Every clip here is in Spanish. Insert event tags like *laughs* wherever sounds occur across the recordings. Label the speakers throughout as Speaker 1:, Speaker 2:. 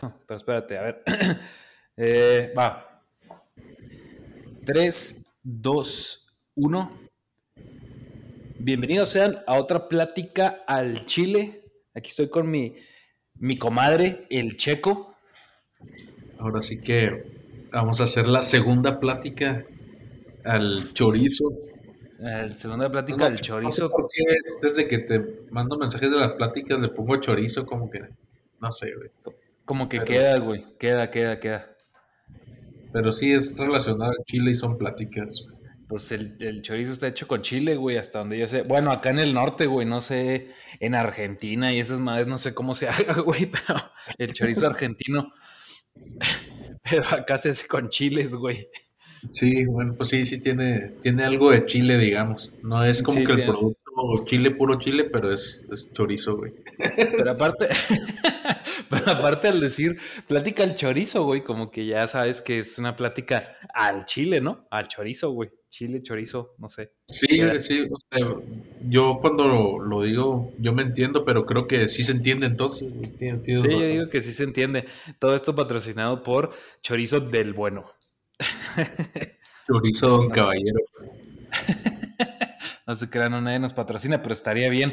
Speaker 1: Pero espérate, a ver. *clears throat* Eh, va. 3, 2, 1. Bienvenidos sean a otra plática al Chile. Aquí estoy con mi, mi comadre, el Checo.
Speaker 2: Ahora sí que vamos a hacer la segunda plática al chorizo.
Speaker 1: La segunda plática al chorizo.
Speaker 2: No sé desde que te mando mensajes de las pláticas le pongo chorizo, como que no sé, güey.
Speaker 1: Como que queda, güey. Queda, queda, queda.
Speaker 2: Pero sí es relacionado al chile y son pláticas.
Speaker 1: Pues el, chorizo está hecho con chile, güey, hasta donde yo sé. Bueno, acá en el norte, güey, no sé, en Argentina y esas madres, no sé cómo se *laughs* haga, güey, pero el chorizo argentino. *laughs* Pero acá se hace con chiles, güey.
Speaker 2: Sí, bueno, pues sí, sí tiene, tiene algo de chile, digamos. No es como que el producto chile, puro chile, pero es, es chorizo, güey.
Speaker 1: Pero aparte, *laughs* pero aparte al decir plática al chorizo, güey, como que ya sabes que es una plática al chile, ¿no? Al chorizo, güey. Chile, chorizo, no sé.
Speaker 2: Sí, sí, o sea, yo cuando lo, digo, yo me entiendo, pero creo que sí se entiende entonces.
Speaker 1: sí, yo digo que sí se entiende. Todo esto patrocinado por Chorizo del Bueno. *laughs*
Speaker 2: Chorizo Don Caballero. *laughs*
Speaker 1: no se crean, no, nadie nos patrocina, pero estaría bien.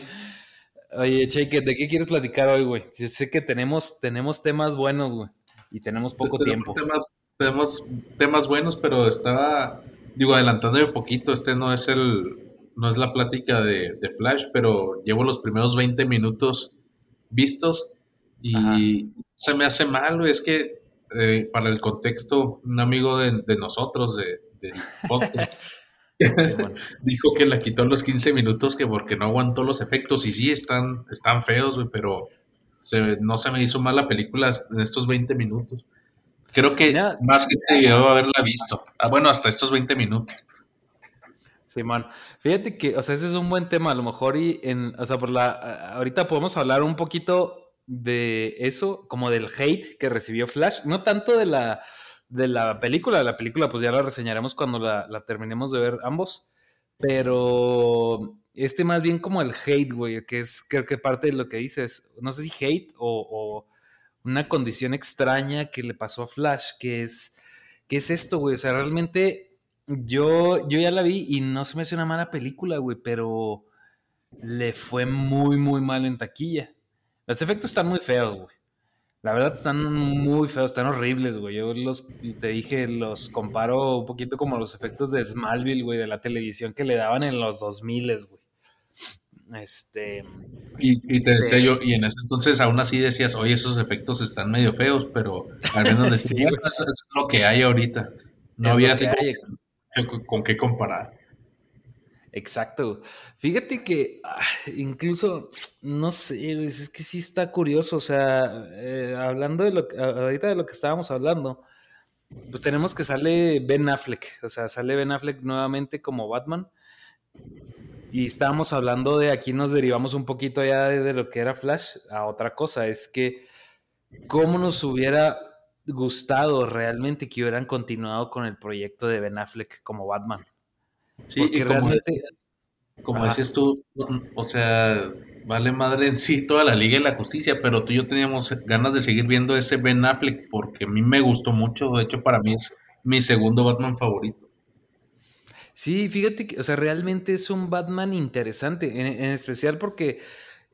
Speaker 1: Oye, Cheque, ¿de qué quieres platicar hoy, güey? Sé que tenemos, tenemos temas buenos, güey, y tenemos poco tiempo.
Speaker 2: tenemos temas buenos, pero estaba, digo, adelantándome un poquito, este no es el, no es la plática de, Flash, pero llevo los primeros 20 minutos vistos y se me hace mal, güey, es que eh, para el contexto, un amigo de, nosotros, de, podcast, *laughs* *laughs* dijo que la quitó los 15 minutos que porque no aguantó los efectos y sí están, están feos, pero no se me hizo mal la película en estos 20 minutos. Creo que más gente llegó a haberla visto. Ah, bueno, hasta estos 20 minutos.
Speaker 1: Sí, man. Fíjate que, o sea, ese es un buen tema. A lo mejor y en, o sea, por la, ahorita podemos hablar un poquito de eso, como del hate que recibió Flash. No tanto de la, de la película. La película, pues ya la reseñaremos cuando la, terminemos de ver ambos. Pero este más bien como el hate, güey, que es creo que parte de lo que dices. No sé si hate o una condición extraña que le pasó a Flash, que es, ¿qué es esto, güey? O sea, realmente yo, yo ya la vi y no se me hace una mala película, güey, pero le fue muy, muy mal en taquilla. Los efectos están muy feos, güey. La verdad están muy feos, están horribles, güey. Yo los, te dije, los comparo un poquito como los efectos de Smallville, güey, de la televisión que le daban en los 2000, güey. Este.
Speaker 2: Y, te decía yo, y en ese entonces aún así decías, oye, esos efectos están medio feos, pero al menos *laughs* decías, es lo que hay ahorita. No había así con, qué comparar.
Speaker 1: Exacto. Fíjate que ah, incluso, no sé, es que sí está curioso. O sea, eh, hablando de lo que, ahorita de lo que estábamos hablando, pues tenemos que sale Ben Affleck. O sea, sale Ben Affleck nuevamente como Batman. Y estábamos hablando de aquí nos derivamos un poquito ya de, lo que era Flash a otra cosa, es que cómo nos hubiera gustado realmente que hubieran continuado con el proyecto de Ben Affleck como Batman.
Speaker 2: Sí, y como, realmente... como dices tú, o sea, vale madre en sí toda la Liga y la Justicia, pero tú y yo teníamos ganas de seguir viendo ese Ben Affleck porque a mí me gustó mucho, de hecho para mí es mi segundo Batman favorito.
Speaker 1: Sí, fíjate que, o sea, realmente es un Batman interesante, en, especial porque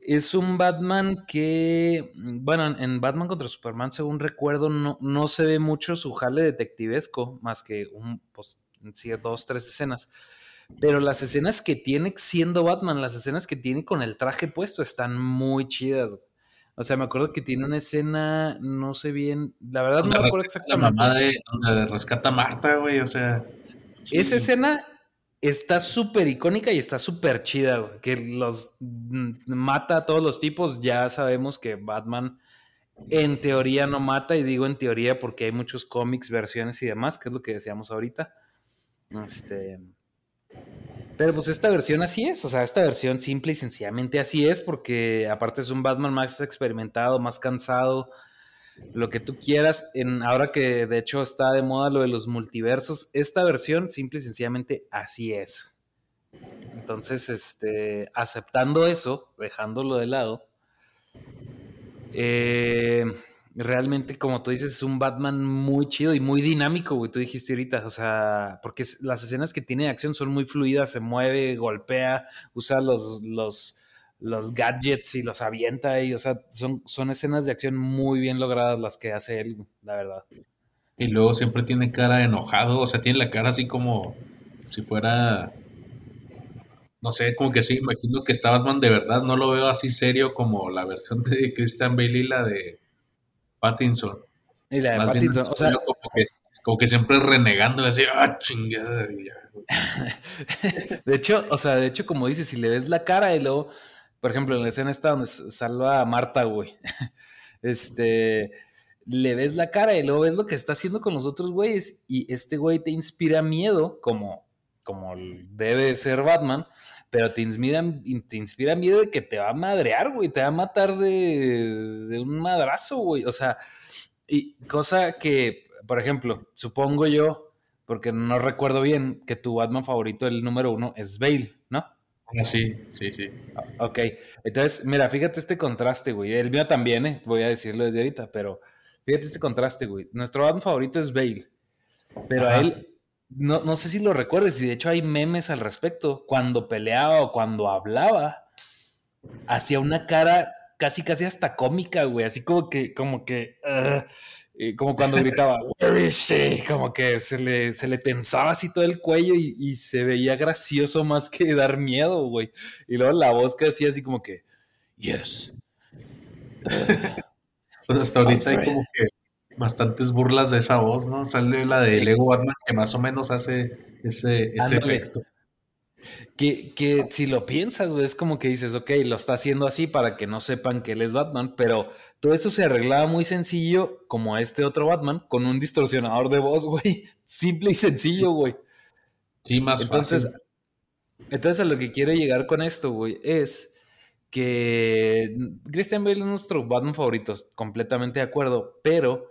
Speaker 1: es un Batman que, bueno, en Batman contra Superman, según recuerdo, no, no se ve mucho su jale detectivesco, más que un, pues, sí, dos, tres escenas. Pero las escenas que tiene siendo Batman, las escenas que tiene con el traje puesto, están muy chidas. O sea, me acuerdo que tiene una escena, no sé bien, la verdad no me acuerdo exactamente.
Speaker 2: La mamá de donde rescata a Marta, güey, o sea.
Speaker 1: Esa escena está súper icónica y está súper chida, güey. Que los mata a todos los tipos. Ya sabemos que Batman en teoría no mata, y digo en teoría porque hay muchos cómics, versiones y demás, que es lo que decíamos ahorita. Este. Pero pues esta versión así es, o sea, esta versión simple y sencillamente así es, porque aparte es un Batman más experimentado, más cansado, lo que tú quieras. En, ahora que de hecho está de moda lo de los multiversos, esta versión simple y sencillamente así es. Entonces, este, aceptando eso, dejándolo de lado, eh, realmente, como tú dices, es un Batman muy chido y muy dinámico, güey. Tú dijiste ahorita, o sea, porque las escenas que tiene de acción son muy fluidas, se mueve, golpea, usa los, los, los gadgets y los avienta y, o sea, son, son escenas de acción muy bien logradas las que hace él, la verdad.
Speaker 2: Y luego siempre tiene cara enojado, o sea, tiene la cara así como si fuera no sé, como que sí, imagino que está Batman de verdad, no lo veo así serio como la versión *laughs* de Christian Bale y la de Pattinson.
Speaker 1: Y la de Pattinson, o sea,
Speaker 2: como que, siempre renegando, así, ah, chingada. *laughs*
Speaker 1: de hecho, o sea, de hecho, como dices, si le ves la cara y luego, por ejemplo, en la escena esta donde salva a Marta, güey, *laughs* este, le ves la cara y luego ves lo que está haciendo con los otros güeyes y este güey te inspira miedo, como, como debe ser Batman, pero te inspira, te inspira miedo de que te va a madrear, güey, te va a matar de, de un madrazo, güey. O sea, y cosa que, por ejemplo, supongo yo, porque no recuerdo bien, que tu Batman favorito, el número uno, es Bale, ¿no?
Speaker 2: Ah, sí, sí, sí.
Speaker 1: Ok, entonces, mira, fíjate este contraste, güey. El mío también, ¿eh? voy a decirlo desde ahorita, pero fíjate este contraste, güey. Nuestro Batman favorito es Bale, pero a él no, no sé si lo recuerdes, y de hecho hay memes al respecto. Cuando peleaba o cuando hablaba, hacía una cara casi, casi hasta cómica, güey. Así como que, como que, como cuando gritaba, *laughs* Where is she? Como que se le, se le tensaba así todo el cuello y, se veía gracioso más que dar miedo, güey. Y luego la voz que hacía así como que, Yes. *laughs*
Speaker 2: pues hasta ahorita hay como que bastantes burlas de esa voz, ¿no? Sale la de Lego Batman que más o menos hace ese, efecto.
Speaker 1: Que, que, si lo piensas, güey, es como que dices, ok, lo está haciendo así para que no sepan que él es Batman, pero todo eso se arreglaba muy sencillo, como este otro Batman, con un distorsionador de voz, *laughs* güey. Simple y sencillo, güey.
Speaker 2: Sí, más
Speaker 1: entonces,
Speaker 2: fácil.
Speaker 1: Entonces, a lo que quiero llegar con esto, güey, es que Christian Bale es nuestro Batman favorito, completamente de acuerdo, pero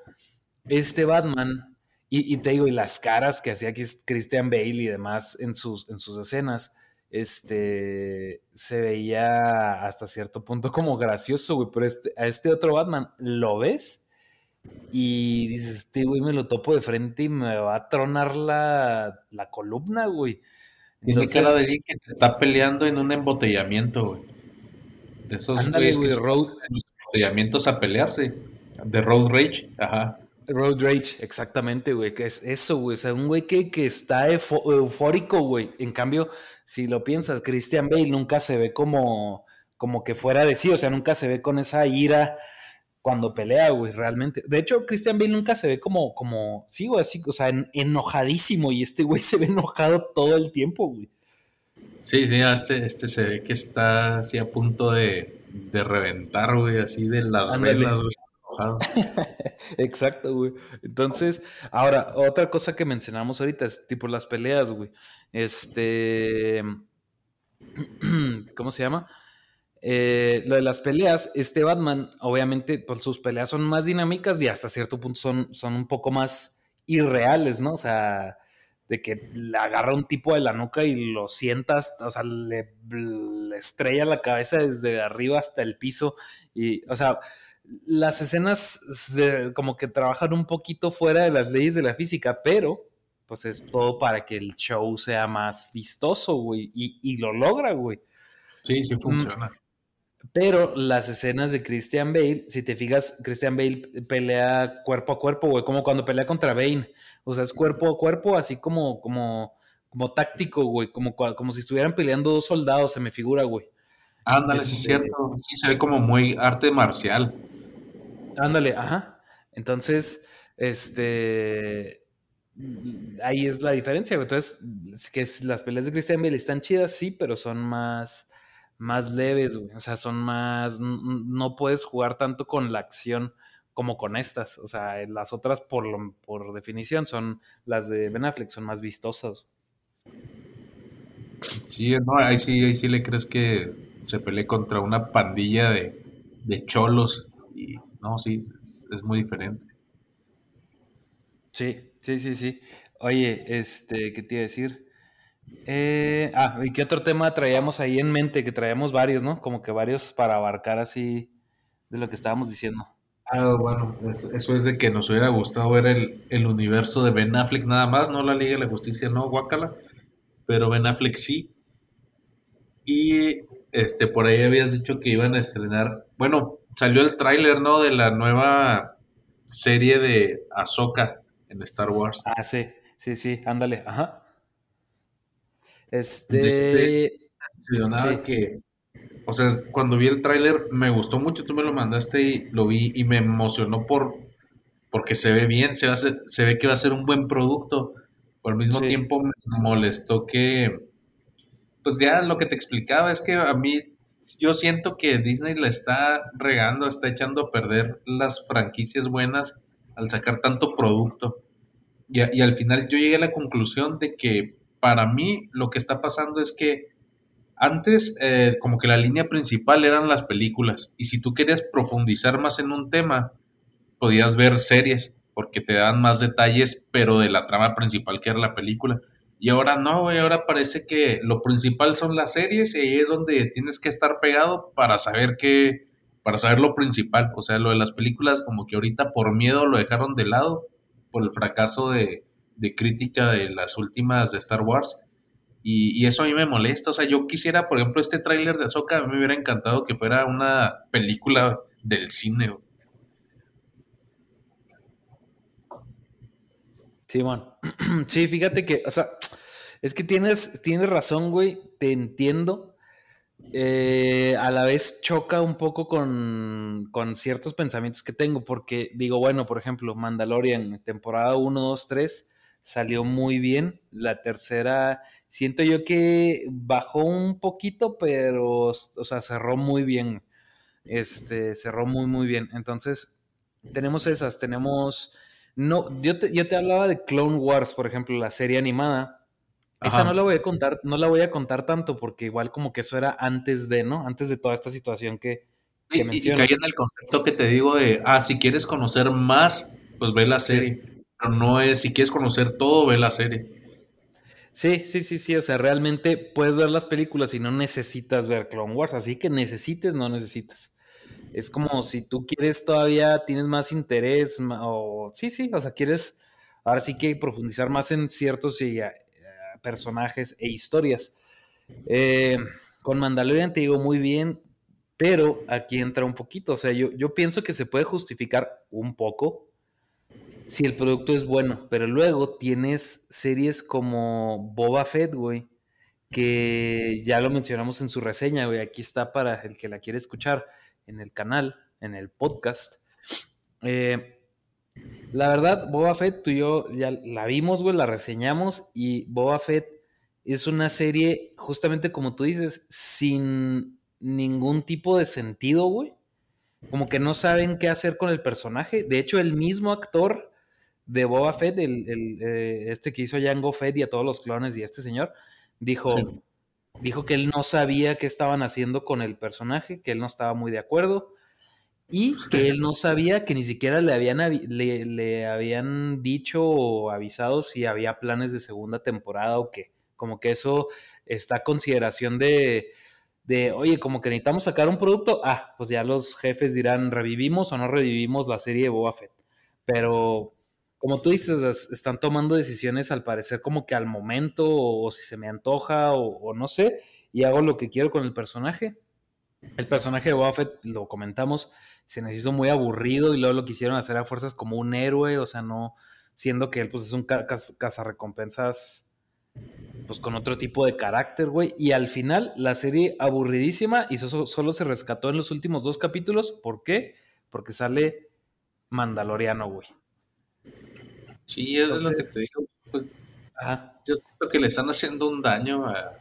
Speaker 1: este Batman, y, te digo, y las caras que hacía Christian Bale y demás en sus, en sus escenas, este, se veía hasta cierto punto como gracioso, güey, pero este, a este otro Batman lo ves y dices, este güey me lo topo de frente y me va a tronar la, la columna, güey.
Speaker 2: Tiene cara de que se está peleando en un embotellamiento, güey. De esos que embotellamientos a pelearse. De Road Rage, ajá.
Speaker 1: Road Rage, exactamente, güey, que es eso, güey. O sea, un güey que, que está eufórico, güey. En cambio, si lo piensas, Christian Bale nunca se ve como, como que fuera de sí, o sea, nunca se ve con esa ira cuando pelea, güey, realmente. De hecho, Christian Bale nunca se ve como, como, sí, güey, así, o sea, enojadísimo y este güey se ve enojado todo el tiempo, güey.
Speaker 2: Sí, sí, este, este se ve que está así a punto de, de reventar, güey, así de las velas, güey. *laughs*
Speaker 1: Exacto, güey. Entonces, ahora, otra cosa que mencionamos ahorita es tipo las peleas, güey. Este. *clears throat* ¿Cómo se llama? Eh, lo de las peleas, este Batman, obviamente, pues sus peleas son más dinámicas y hasta cierto punto son, son un poco más irreales, ¿no? O sea, de que le agarra un tipo de la nuca y lo sientas, o sea, le, le estrella la cabeza desde arriba hasta el piso. Y, o sea, las escenas como que trabajan un poquito fuera de las leyes de la física, pero pues es todo para que el show sea más vistoso, güey, y, lo logra, güey.
Speaker 2: Sí, sí funciona.
Speaker 1: Pero las escenas de Christian Bale, si te fijas, Christian Bale pelea cuerpo a cuerpo, güey, como cuando pelea contra Bane. O sea, es cuerpo a cuerpo, así como, como, como táctico, güey, como, como si estuvieran peleando dos soldados, se me figura, güey.
Speaker 2: Ándale, es, es cierto. Sí, se ve como muy arte marcial.
Speaker 1: Ándale, ajá. Entonces, este. Ahí es la diferencia. Entonces, que las peleas de Christian Bale están chidas, sí, pero son más, más leves, güey. O sea, son más. No puedes jugar tanto con la acción como con estas. O sea, las otras, por, por definición, son las de Ben Affleck, son más vistosas.
Speaker 2: Sí, no, ahí sí, ahí sí le crees que se pelee contra una pandilla de, de cholos no, sí, es, muy diferente.
Speaker 1: Sí, sí, sí, sí. Oye, este, ¿qué te iba a decir? Eh, ah, ¿y qué otro tema traíamos ahí en mente? Que traíamos varios, ¿no? Como que varios para abarcar así de lo que estábamos diciendo.
Speaker 2: Ah, bueno, eso es de que nos hubiera gustado ver el, el, universo de Ben Affleck nada más, no la Liga de la Justicia, no, guácala, pero Ben Affleck sí. Y este, por ahí habías dicho que iban a estrenar, bueno, salió el tráiler, ¿no? De la nueva serie de Ahsoka en Star Wars.
Speaker 1: Ah, sí, sí, sí, ándale, ajá. Este...
Speaker 2: que, o sea, cuando vi el tráiler me gustó mucho, tú me lo mandaste y lo vi y me emocionó por porque se ve bien, se, se ve que va a ser un buen producto. Por el mismo tiempo me molestó que, pues ya lo que te explicaba es que a mí yo siento que Disney la está regando, está echando a perder las franquicias buenas al sacar tanto producto. Y, al final yo llegué a la conclusión de que para mí lo que está pasando es que antes eh, como que la línea principal eran las películas y si tú querías profundizar más en un tema podías ver series porque te dan más detalles pero de la trama principal que era la película y ahora no, ahora parece que lo principal son las series y ahí es donde tienes que estar pegado para saber qué, para saber lo principal. O sea, lo de las películas como que ahorita por miedo lo dejaron de lado por el fracaso de, crítica de las últimas de Star Wars. Y, eso a mí me molesta. O sea, yo quisiera, por ejemplo, este tráiler de Ahsoka, a mí me hubiera encantado que fuera una película del cine.
Speaker 1: Sí, bueno. *clears throat* sí, fíjate que, o sea, es que tienes, tienes razón, güey, te entiendo. Eh, a la vez choca un poco con, con, ciertos pensamientos que tengo, porque digo, bueno, por ejemplo, Mandalorian, temporada 1, 2, 3, salió muy bien. La tercera, siento yo que bajó un poquito, pero, o sea, cerró muy bien. Este, cerró muy, muy bien. Entonces, tenemos esas, tenemos no, yo te, yo te hablaba de Clone Wars, por ejemplo, la serie animada. Esa no la voy a contar, no la voy a contar tanto porque igual como que eso era antes de, ¿no? Antes de toda esta situación que,
Speaker 2: que y, y caí en el concepto que te digo de, ah, si quieres conocer más, pues ve la serie. Pero no es, si quieres conocer todo, ve la serie.
Speaker 1: Sí, sí, sí, sí. O sea, realmente puedes ver las películas y no necesitas ver Clone Wars. Así que necesites, no necesitas. Es como si tú quieres todavía, tienes más interés, o sí, sí, o sea, quieres, ahora sí que profundizar más en ciertos eh, personajes e historias. Eh, con Mandalorian te digo muy bien, pero aquí entra un poquito, o sea, yo, yo pienso que se puede justificar un poco si el producto es bueno, pero luego tienes series como Boba Fett, güey, que ya lo mencionamos en su reseña, güey, aquí está para el que la quiere escuchar en el canal, en el podcast. Eh, la verdad, Boba Fett, tú y yo ya la vimos, güey, la reseñamos y Boba Fett es una serie, justamente como tú dices, sin ningún tipo de sentido, güey. Como que no saben qué hacer con el personaje. De hecho, el mismo actor de Boba Fett, el, eh, este que hizo Jango Fett y a todos los clones y este señor, dijo, dijo que él no sabía qué estaban haciendo con el personaje, que él no estaba muy de acuerdo y que él no sabía que ni siquiera le habían, le, habían dicho o avisado si había planes de segunda temporada o qué. Como que eso está a consideración de, de, oye, como que necesitamos sacar un producto, ah, pues ya los jefes dirán, revivimos o no revivimos la serie de Boba Fett. Pero como tú dices, están tomando decisiones al parecer como que al momento, o, si se me antoja, o, no sé, y hago lo que quiero con el personaje. El personaje de Buffett, lo comentamos, se nos hizo muy aburrido y luego lo quisieron hacer a fuerzas como un héroe, o sea, no, siendo que él pues es un cazarrecompensas pues con otro tipo de carácter, güey. Y al final la serie aburridísima y solo se rescató en los últimos dos capítulos. ¿Por qué? Porque sale Mandaloriano, güey.
Speaker 2: Sí, es lo que te digo. Pues, Yo siento que le están haciendo un daño a,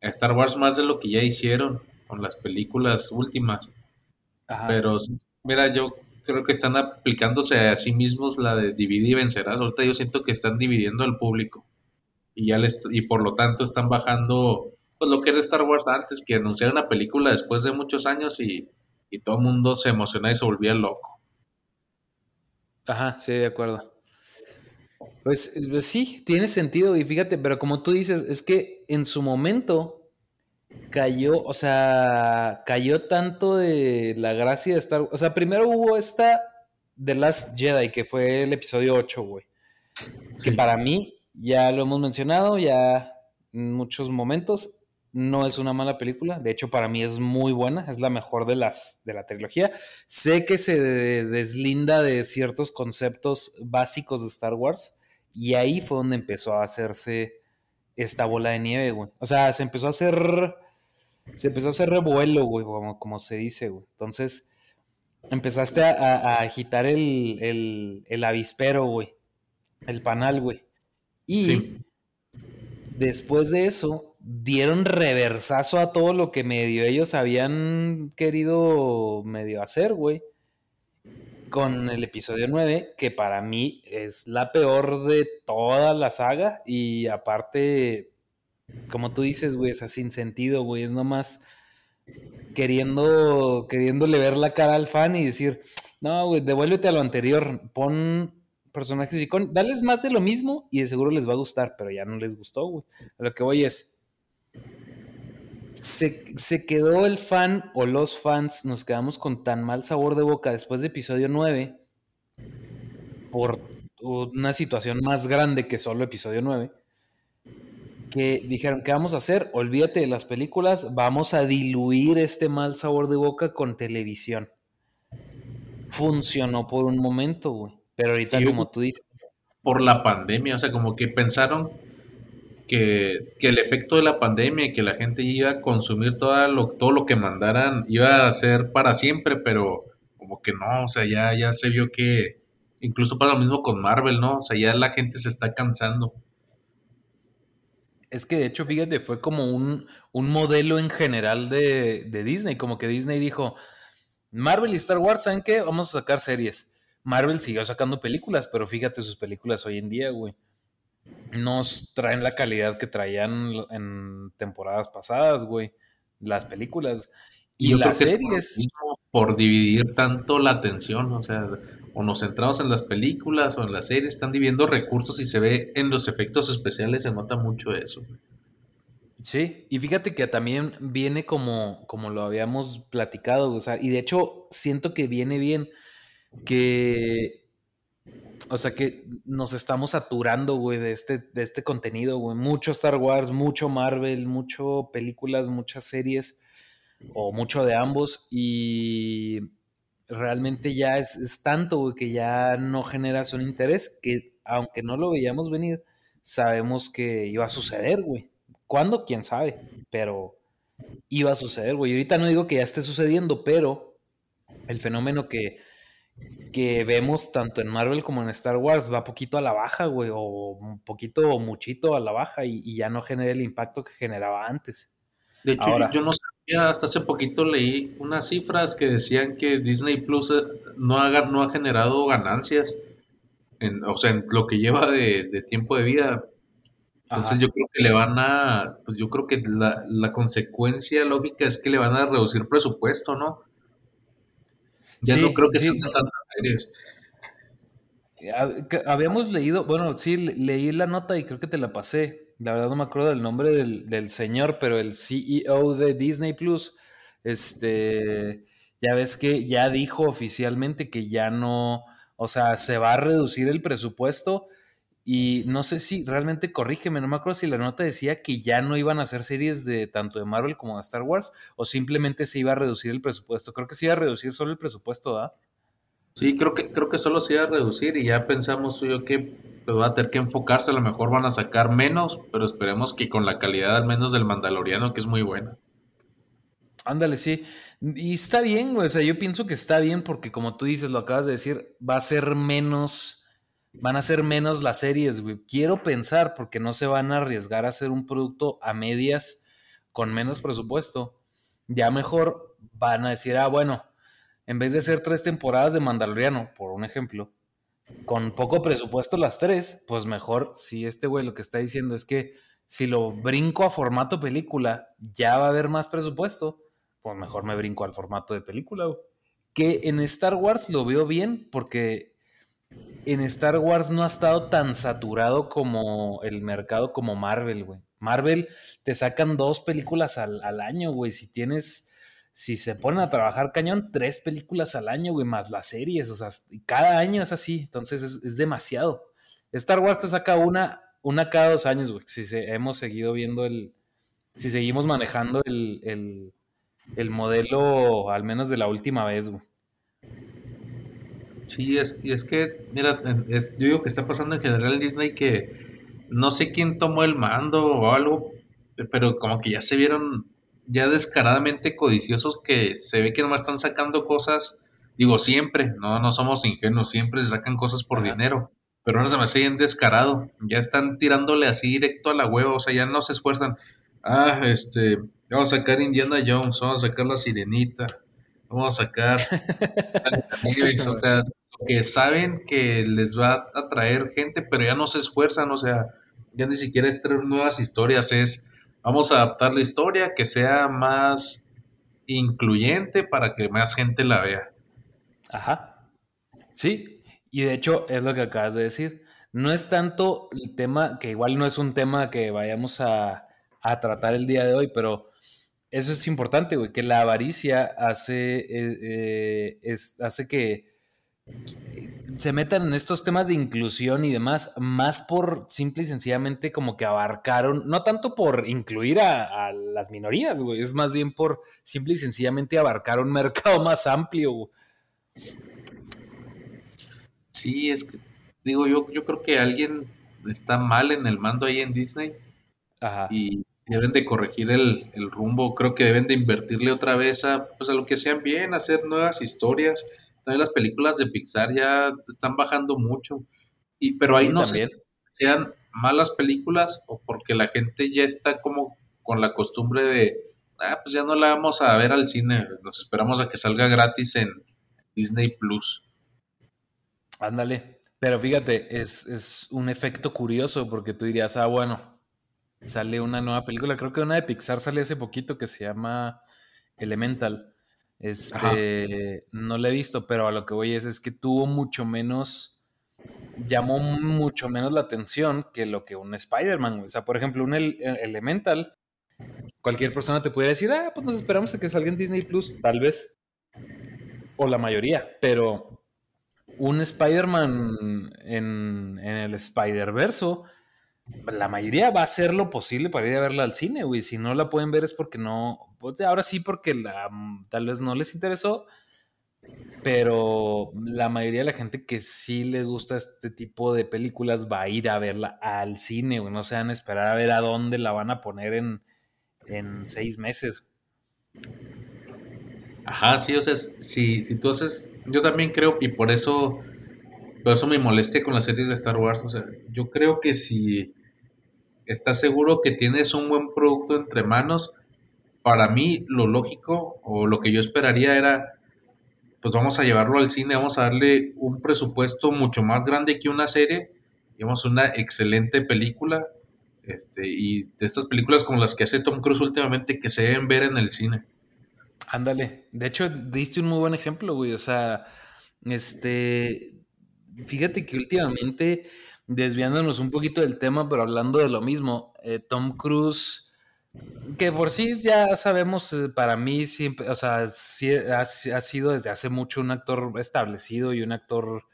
Speaker 2: Star Wars más de lo que ya hicieron con las películas últimas. Pero mira, yo creo que están aplicándose a sí mismos la de dividir y vencerás. Ahorita yo siento que están dividiendo al público y ya les, y por lo tanto están bajando pues lo que era Star Wars antes, que anunciaron una película después de muchos años y, y todo el mundo se emocionaba y se volvía loco.
Speaker 1: Ajá, sí, de acuerdo. Pues, pues, sí, tiene sentido y fíjate, pero como tú dices, es que en su momento cayó, o sea, cayó tanto de la gracia de Star Wars. O sea, primero hubo esta The Last Jedi, que fue el episodio 8, güey. Que para mí, ya lo hemos mencionado, ya en muchos momentos, no es una mala película. De hecho, para mí es muy buena. Es la mejor de las de la trilogía. Sé que se deslinda de ciertos conceptos básicos de Star Wars. Y ahí fue donde empezó a hacerse esta bola de nieve, güey. O sea, se empezó a hacer se empezó a hacer revuelo, güey, como, se dice, güey. Entonces, empezaste a, agitar el, el, avispero, güey. El panal, güey. Y después de eso, dieron reversazo a todo lo que medio ellos habían querido medio hacer, güey. Con el episodio 9, que para mí es la peor de toda la saga. Y aparte, como tú dices, güey, es sin sentido, güey, es nomás queriendo, queriéndole ver la cara al fan y decir, no, güey, devuélvete a lo anterior, pon personajes icónicos, dales más de lo mismo y de seguro les va a gustar, pero ya no les gustó, güey. lo que voy es, se, se, quedó el fan o los fans, nos quedamos con tan mal sabor de boca después de episodio 9 por una situación más grande que solo episodio 9 que dijeron, ¿qué vamos a hacer? Olvídate de las películas, vamos a diluir este mal sabor de boca con televisión. Funcionó por un momento, güey. Pero ahorita, como tú dices.
Speaker 2: Por la pandemia, o sea, como que pensaron que, el efecto de la pandemia y que la gente iba a consumir todo lo, todo lo que mandaran iba a ser para siempre, pero como que no, o sea, ya, ya se vio que incluso pasa lo mismo con Marvel, ¿no? O sea, ya la gente se está cansando.
Speaker 1: Es que de hecho, fíjate, fue como un, modelo en general de, Disney, como que Disney dijo, Marvel y Star Wars, ¿saben qué? Vamos a sacar series. Marvel siguió sacando películas, pero fíjate sus películas hoy en día, güey. Nos traen la calidad que traían en temporadas pasadas, güey. Las películas. Y, las series.
Speaker 2: por dividir tanto la atención, o sea, o nos centramos en las películas o en las series, están dividiendo recursos y se ve en los efectos especiales, se nota mucho eso.
Speaker 1: Sí, y fíjate que también viene como, como lo habíamos platicado, o sea, y de hecho siento que viene bien que, o sea, que nos estamos saturando, güey, de este, de este contenido, güey, mucho Star Wars, mucho Marvel, mucho películas, muchas series, o mucho de ambos, y realmente ya es, tanto, que ya no generas un interés que, aunque no lo veíamos venir, sabemos que iba a suceder, güey. ¿Cuándo? ¿Quién sabe? Pero iba a suceder, güey. Ahorita no digo que ya esté sucediendo, pero el fenómeno que, que vemos tanto en Marvel como en Star Wars va poquito a la baja, güey, o un poquito o muchito a la baja y, ya no genera el impacto que generaba antes.
Speaker 2: De hecho, yo no sabía, hasta hace poquito leí unas cifras que decían que Disney Plus eh, no ha, no ha generado ganancias, en, o sea, en lo que lleva de, tiempo de vida. Entonces yo creo que le van a, pues yo creo que la, la, consecuencia lógica es que le van a reducir presupuesto, ¿no? Ya no creo que sean tantas series.
Speaker 1: Habíamos leído, bueno, sí, leí la nota y creo que te la pasé la verdad no me acuerdo del nombre del, señor, pero el CEO de Disney Plus, este, ya ves que ya dijo oficialmente que ya no, o sea, se va a reducir el presupuesto y no sé si realmente corrígeme, no me acuerdo si la nota decía que ya no iban a hacer series de tanto de Marvel como de Star Wars o simplemente se iba a reducir el presupuesto. Creo que se iba a reducir solo el presupuesto, ¿ah?
Speaker 2: Sí, creo que, creo que solo se iba a reducir y ya pensamos tú y yo que pues, va a tener que enfocarse, a lo mejor van a sacar menos, pero esperemos que con la calidad al menos del Mandaloriano, que es muy buena.
Speaker 1: Ándale, sí. Y está bien, güey. O sea, yo pienso que está bien porque como tú dices, lo acabas de decir, va a ser menos, van a ser menos las series, güey. Quiero pensar porque no se van a arriesgar a hacer un producto a medias con menos presupuesto. Ya mejor van a decir, ah, bueno, en vez de hacer tres temporadas de Mandaloriano, por un ejemplo, con poco presupuesto las tres, pues mejor si este güey lo que está diciendo es que si lo brinco a formato película, ya va a haber más presupuesto, pues mejor me brinco al formato de película. Que en Star Wars lo veo bien porque en Star Wars no ha estado tan saturado como el mercado como Marvel, güey. Marvel te sacan dos películas al, año, güey. Si tienes, si se ponen a trabajar cañón, tres películas al año, güey, más las series. O sea, cada año es así. Entonces es, demasiado. Star Wars te saca una, una cada dos años, güey. Si hemos seguido viendo el, si seguimos manejando el, el, el modelo, al menos de la última vez, güey.
Speaker 2: Sí, es, y es que, mira, yo digo que está pasando en general en Disney que no sé quién tomó el mando o algo, pero como que ya se vieron ya descaradamente codiciosos que se ve que nomás están sacando cosas, digo siempre, no, no somos ingenuos, siempre se sacan cosas por dinero, pero ahora se me hace bien descarado, ya están tirándole así directo a la hueva, o sea, ya no se esfuerzan, ah, este, vamos a sacar Indiana Jones, vamos a sacar la Sirenita, vamos a sacar o sea, que saben que les va a atraer gente, pero ya no se esfuerzan, o sea, ya ni siquiera es traer nuevas historias, es vamos a adaptar la historia que sea más incluyente para que más gente la vea.
Speaker 1: Ajá. Sí, y de hecho es lo que acabas de decir. No es tanto el tema, que igual no es un tema que vayamos a, a tratar el día de hoy, pero eso es importante, güey, que la avaricia hace, eh, eh, es, hace que se metan en estos temas de inclusión y demás, más por simple y sencillamente como que abarcaron, no tanto por incluir a, las minorías, güey, es más bien por simple y sencillamente abarcar un mercado *laughs* más amplio.
Speaker 2: Sí, es que, digo, yo, yo creo que alguien está mal en el mando ahí en Disney Ajá. y deben de corregir el, rumbo, creo que deben de invertirle otra vez a, pues, a lo que sean bien, hacer nuevas historias las películas de Pixar ya están bajando mucho. Y, pero ahí no sé sean malas películas o porque la gente ya está como con la costumbre de, ah, pues ya no la vamos a ver al cine, nos esperamos a que salga gratis en Disney Plus.
Speaker 1: Ándale, pero fíjate, es, es un efecto curioso porque tú dirías, ah, bueno, sale una nueva película, creo que una de Pixar sale hace poquito que se llama Elemental. Este, no lo he visto, pero a lo que voy es, es que tuvo mucho menos, llamó mucho menos la atención que lo que un Spider-Man. O sea, por ejemplo, un Elemental, cualquier persona te puede decir, ah, pues nos esperamos a que salga en Disney Plus, tal vez, o la mayoría, pero un Spider-Man en, en el Spider-Verso la mayoría va a hacer lo posible para ir a verla al cine, güey. Si no la pueden ver es porque no, pues ahora sí porque la, tal vez no les interesó, pero la mayoría de la gente que sí le gusta este tipo de películas va a ir a verla al cine, güey. No se van a esperar a ver a dónde la van a poner en, en seis meses.
Speaker 2: Ajá, sí, o sea, si, tú haces, yo también creo, y por eso, por eso me molesté con la serie de Star Wars, o sea, yo creo que si estás seguro que tienes un buen producto entre manos, para mí lo lógico o lo que yo esperaría era, pues vamos a llevarlo al cine, vamos a darle un presupuesto mucho más grande que una serie, digamos una excelente película, este, y de estas películas como las que hace Tom Cruise últimamente que se deben ver en el cine.
Speaker 1: Ándale, de hecho diste un muy buen ejemplo, güey, o sea, este, fíjate que últimamente desviándonos un poquito del tema, pero hablando de lo mismo, eh, Tom Cruise, que por sí ya sabemos, eh, para mí siempre, o sea, sí ha, sido desde hace mucho un actor establecido y un actor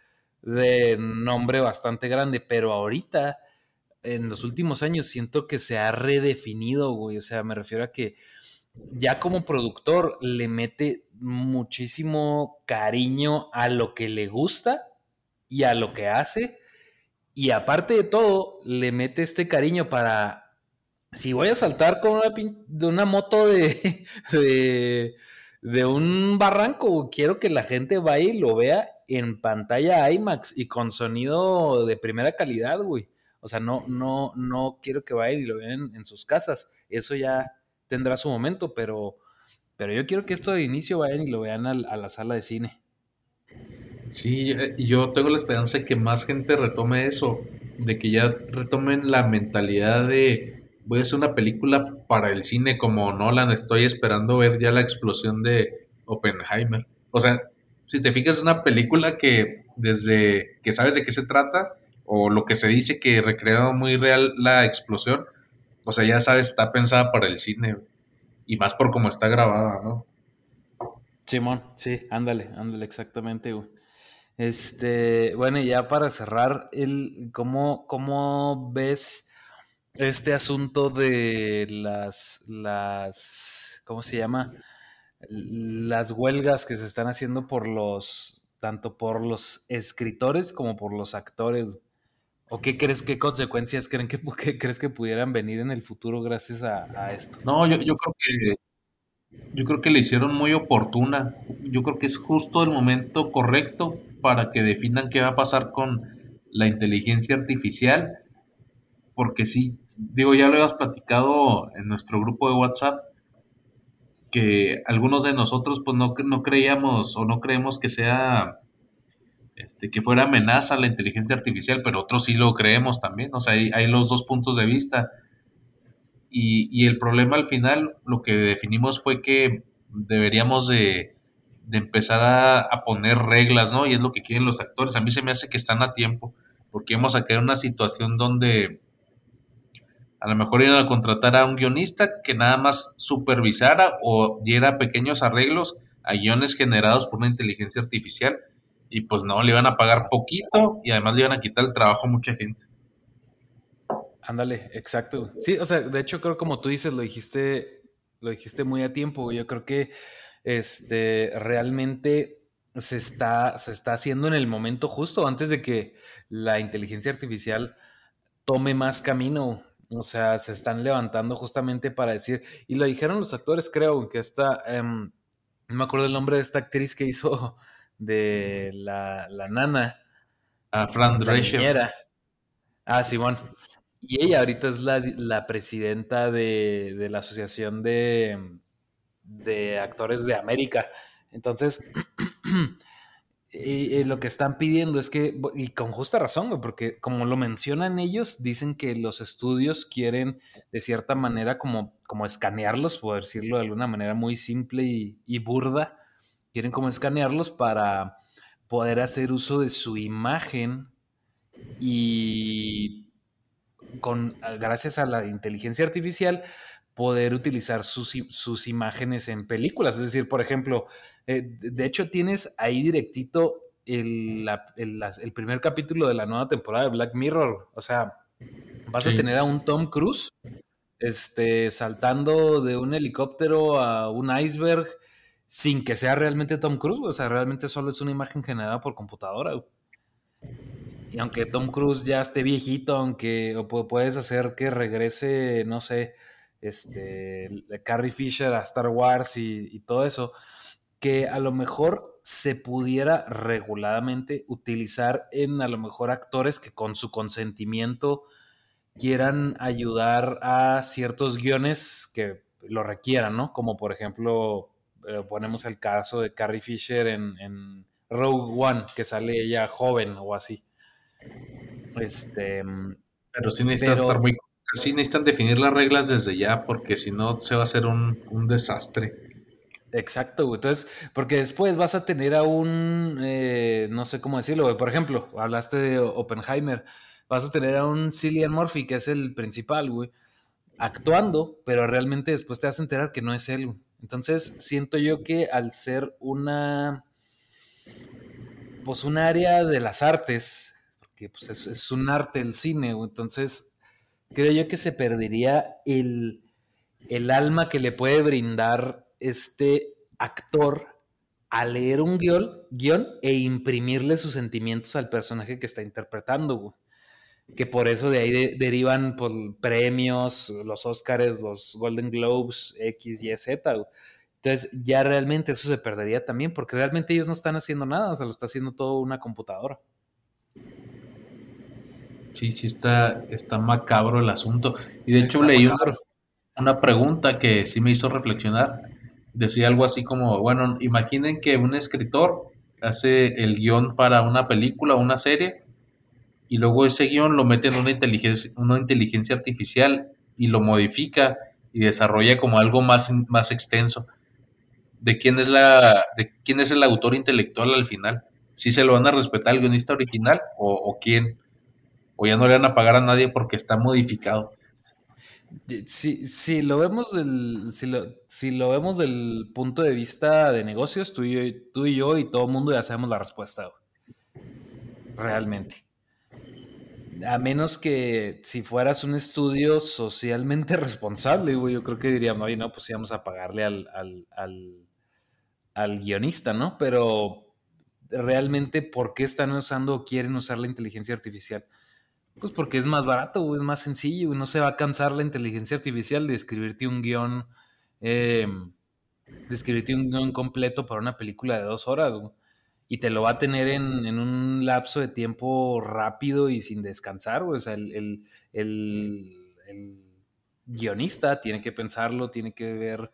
Speaker 1: de nombre bastante grande, pero ahorita, en los últimos años, siento que se ha redefinido, güey, o sea, me refiero a que ya como productor le mete muchísimo cariño a lo que le gusta y a lo que hace y aparte de todo, le mete este cariño para, si voy a saltar con una, de una moto *laughs* de, de, un barranco, quiero que la gente vaya y lo vea en pantalla IMAX y con sonido de primera calidad, güey. O sea, no, no, no quiero que vayan y lo vean en, sus casas. Eso ya tendrá su momento, pero, pero yo quiero que esto de inicio vayan y lo vean a la sala de cine.
Speaker 2: Sí, eh, yo tengo la esperanza de que más gente retome eso, de que ya retomen la mentalidad de voy a hacer una película para el cine como Nolan, estoy esperando ver ya la explosión de Oppenheimer. O sea, si te fijas, es una película que desde que sabes de qué se trata, o lo que se dice que recreado muy real la explosión, o sea, ya sabes, está pensada para el cine. Y más por cómo está grabada, ¿no?
Speaker 1: Simón, sí, ándale, ándale, exactamente, güey. Este, bueno, y ya para cerrar, el, ¿cómo, ¿cómo ves este asunto de las, las, ¿cómo se llama? Las huelgas que se están haciendo por los, tanto por los escritores como por los actores. ¿O qué crees, qué consecuencias creen que, *laughs* crees que pudieran venir en el futuro gracias a, esto?
Speaker 2: No, yo, yo, creo que yo creo que le hicieron muy oportuna. Yo creo que es justo el momento correcto para que definan qué va a pasar con la inteligencia artificial. Porque sí, digo, ya lo habías platicado en nuestro grupo de WhatsApp, que algunos de nosotros pues no, no creíamos o no creemos que sea este, que fuera amenaza a la inteligencia artificial, pero otros sí lo creemos también, o sea, hay, los dos puntos de vista. Y, el problema al final, lo que definimos fue que deberíamos de, empezar a, a, poner reglas, ¿no? Y es lo que quieren los actores. A mí se me hace que están a tiempo, porque vamos a caer en una situación donde a lo mejor iban a contratar a un guionista que nada más supervisara o diera pequeños arreglos a guiones generados por una inteligencia artificial y pues no, le iban a pagar poquito y además le iban a quitar el trabajo a mucha gente.
Speaker 1: Ándale, exacto. Sí, o sea, de hecho creo como tú dices, lo dijiste, lo dijiste muy a tiempo. Yo creo que este realmente se está, se está haciendo en el momento justo antes de que la inteligencia artificial tome más camino. O sea, se están levantando justamente para decir, y lo dijeron los actores, creo, que esta, em, no me acuerdo el nombre de esta actriz que hizo de la, nana.
Speaker 2: A Fran Drescher.
Speaker 1: Ah, Simón. Y ella ahorita es la, presidenta de, de, la Asociación de, de Actores de América. Entonces, *clears throat* Y, lo que están pidiendo es que, y con justa razón, porque como lo mencionan ellos, dicen que los estudios quieren de cierta manera como, como escanearlos, por decirlo de alguna manera muy simple y, burda, quieren como escanearlos para poder hacer uso de su imagen y con gracias a la inteligencia artificial poder utilizar sus, imágenes en películas. Es decir, por ejemplo, eh, de hecho tienes ahí directito el, primer capítulo de la nueva temporada de Black Mirror. O sea, vas a tener a un Tom Cruise este, saltando de un helicóptero a un iceberg sin que sea realmente Tom Cruise. O sea, realmente solo es una imagen generada por computadora. Y aunque Tom Cruise ya esté viejito, aunque puedes hacer que regrese, no sé, este, Carrie Fisher a Star Wars y, todo eso, que a lo mejor se pudiera reguladamente utilizar en a lo mejor actores que con su consentimiento quieran ayudar a ciertos guiones que lo requieran, ¿no? Como por ejemplo, eh, ponemos el caso de Carrie Fisher en, Rogue One, que sale ella joven o así. Este,
Speaker 2: pero sí necesita estar muy sí necesitan definir las reglas desde ya, porque si no se va a hacer un, desastre.
Speaker 1: Exacto, güey. Entonces, porque después vas a tener a un, eh, no sé cómo decirlo, güey. Por ejemplo, hablaste de Oppenheimer. Vas a tener a un Cillian Murphy, que es el principal, güey, actuando, pero realmente después te vas a enterar que no es él. Entonces, siento yo que al ser una, pues un área de las artes, porque pues es, es un arte el cine, güey. Entonces, creo yo que se perdería el, alma que le puede brindar este actor a leer un guion, guion e imprimirle sus sentimientos al personaje que está interpretando, Que por eso de ahí derivan pues, premios, los Oscars, los Golden Globes, X, Y, Z. Entonces ya realmente eso se perdería también, porque realmente ellos no están haciendo nada, o sea, lo está haciendo todo una computadora.
Speaker 2: Sí, sí está, está macabro el asunto. Y de hecho leí una, pregunta que sí me hizo reflexionar. Decía algo así como, bueno, imaginen que un escritor hace el guion para una película o una serie y luego ese guion lo mete en una inteligencia, una inteligencia artificial y lo modifica y desarrolla como algo más, más extenso. ¿De quién es la, de quién es el autor intelectual al final? ¿Si se lo van a respetar al guionista original o, o quién? O ya no le van a pagar a nadie porque está modificado.
Speaker 1: Si, lo vemos del, lo, lo vemos del punto de vista de negocios, tú y, tú y yo y todo el mundo ya sabemos la respuesta. Realmente. A menos que si fueras un estudio socialmente *laughs* responsable, güey, yo creo que diríamos, oye, no, pues íbamos a pagarle al, al, guionista, ¿no? Pero realmente, ¿por qué están usando o quieren usar la inteligencia artificial? Pues porque es más barato, es más sencillo, no se va a cansar la inteligencia artificial de escribirte un guion, eh, de escribirte un guion completo para una película de dos horas, y te lo va a tener en, un lapso de tiempo rápido y sin descansar, O sea, el, guionista tiene que pensarlo, tiene que ver,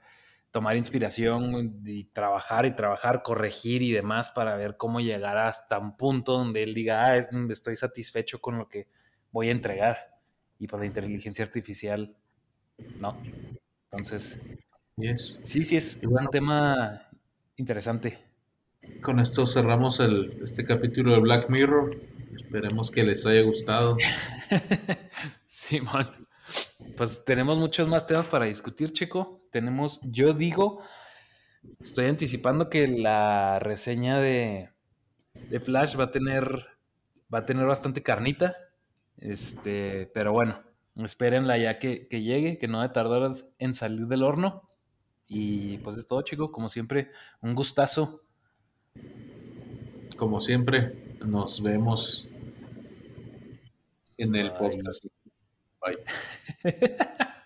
Speaker 1: tomar inspiración y trabajar y trabajar, corregir y demás para ver cómo llegar hasta un punto donde él diga, ah, estoy satisfecho con lo que voy a entregar. Y pues la inteligencia artificial, no. Entonces, sí, sí, es, es un tema interesante
Speaker 2: con esto cerramos el, este capítulo de Black Mirror. Esperemos que les haya gustado. *laughs*
Speaker 1: Simón. pues tenemos muchos más temas para discutir, chico. Tenemos, yo digo, estoy anticipando que la reseña de, de Flash va a tener va a tener bastante carnita. Este, pero bueno, espérenla ya que, que llegue, que no de tardar en salir del horno. Y pues es todo, chico. Como siempre, un gustazo
Speaker 2: como siempre, nos vemos en el podcast. Bye. *laughs*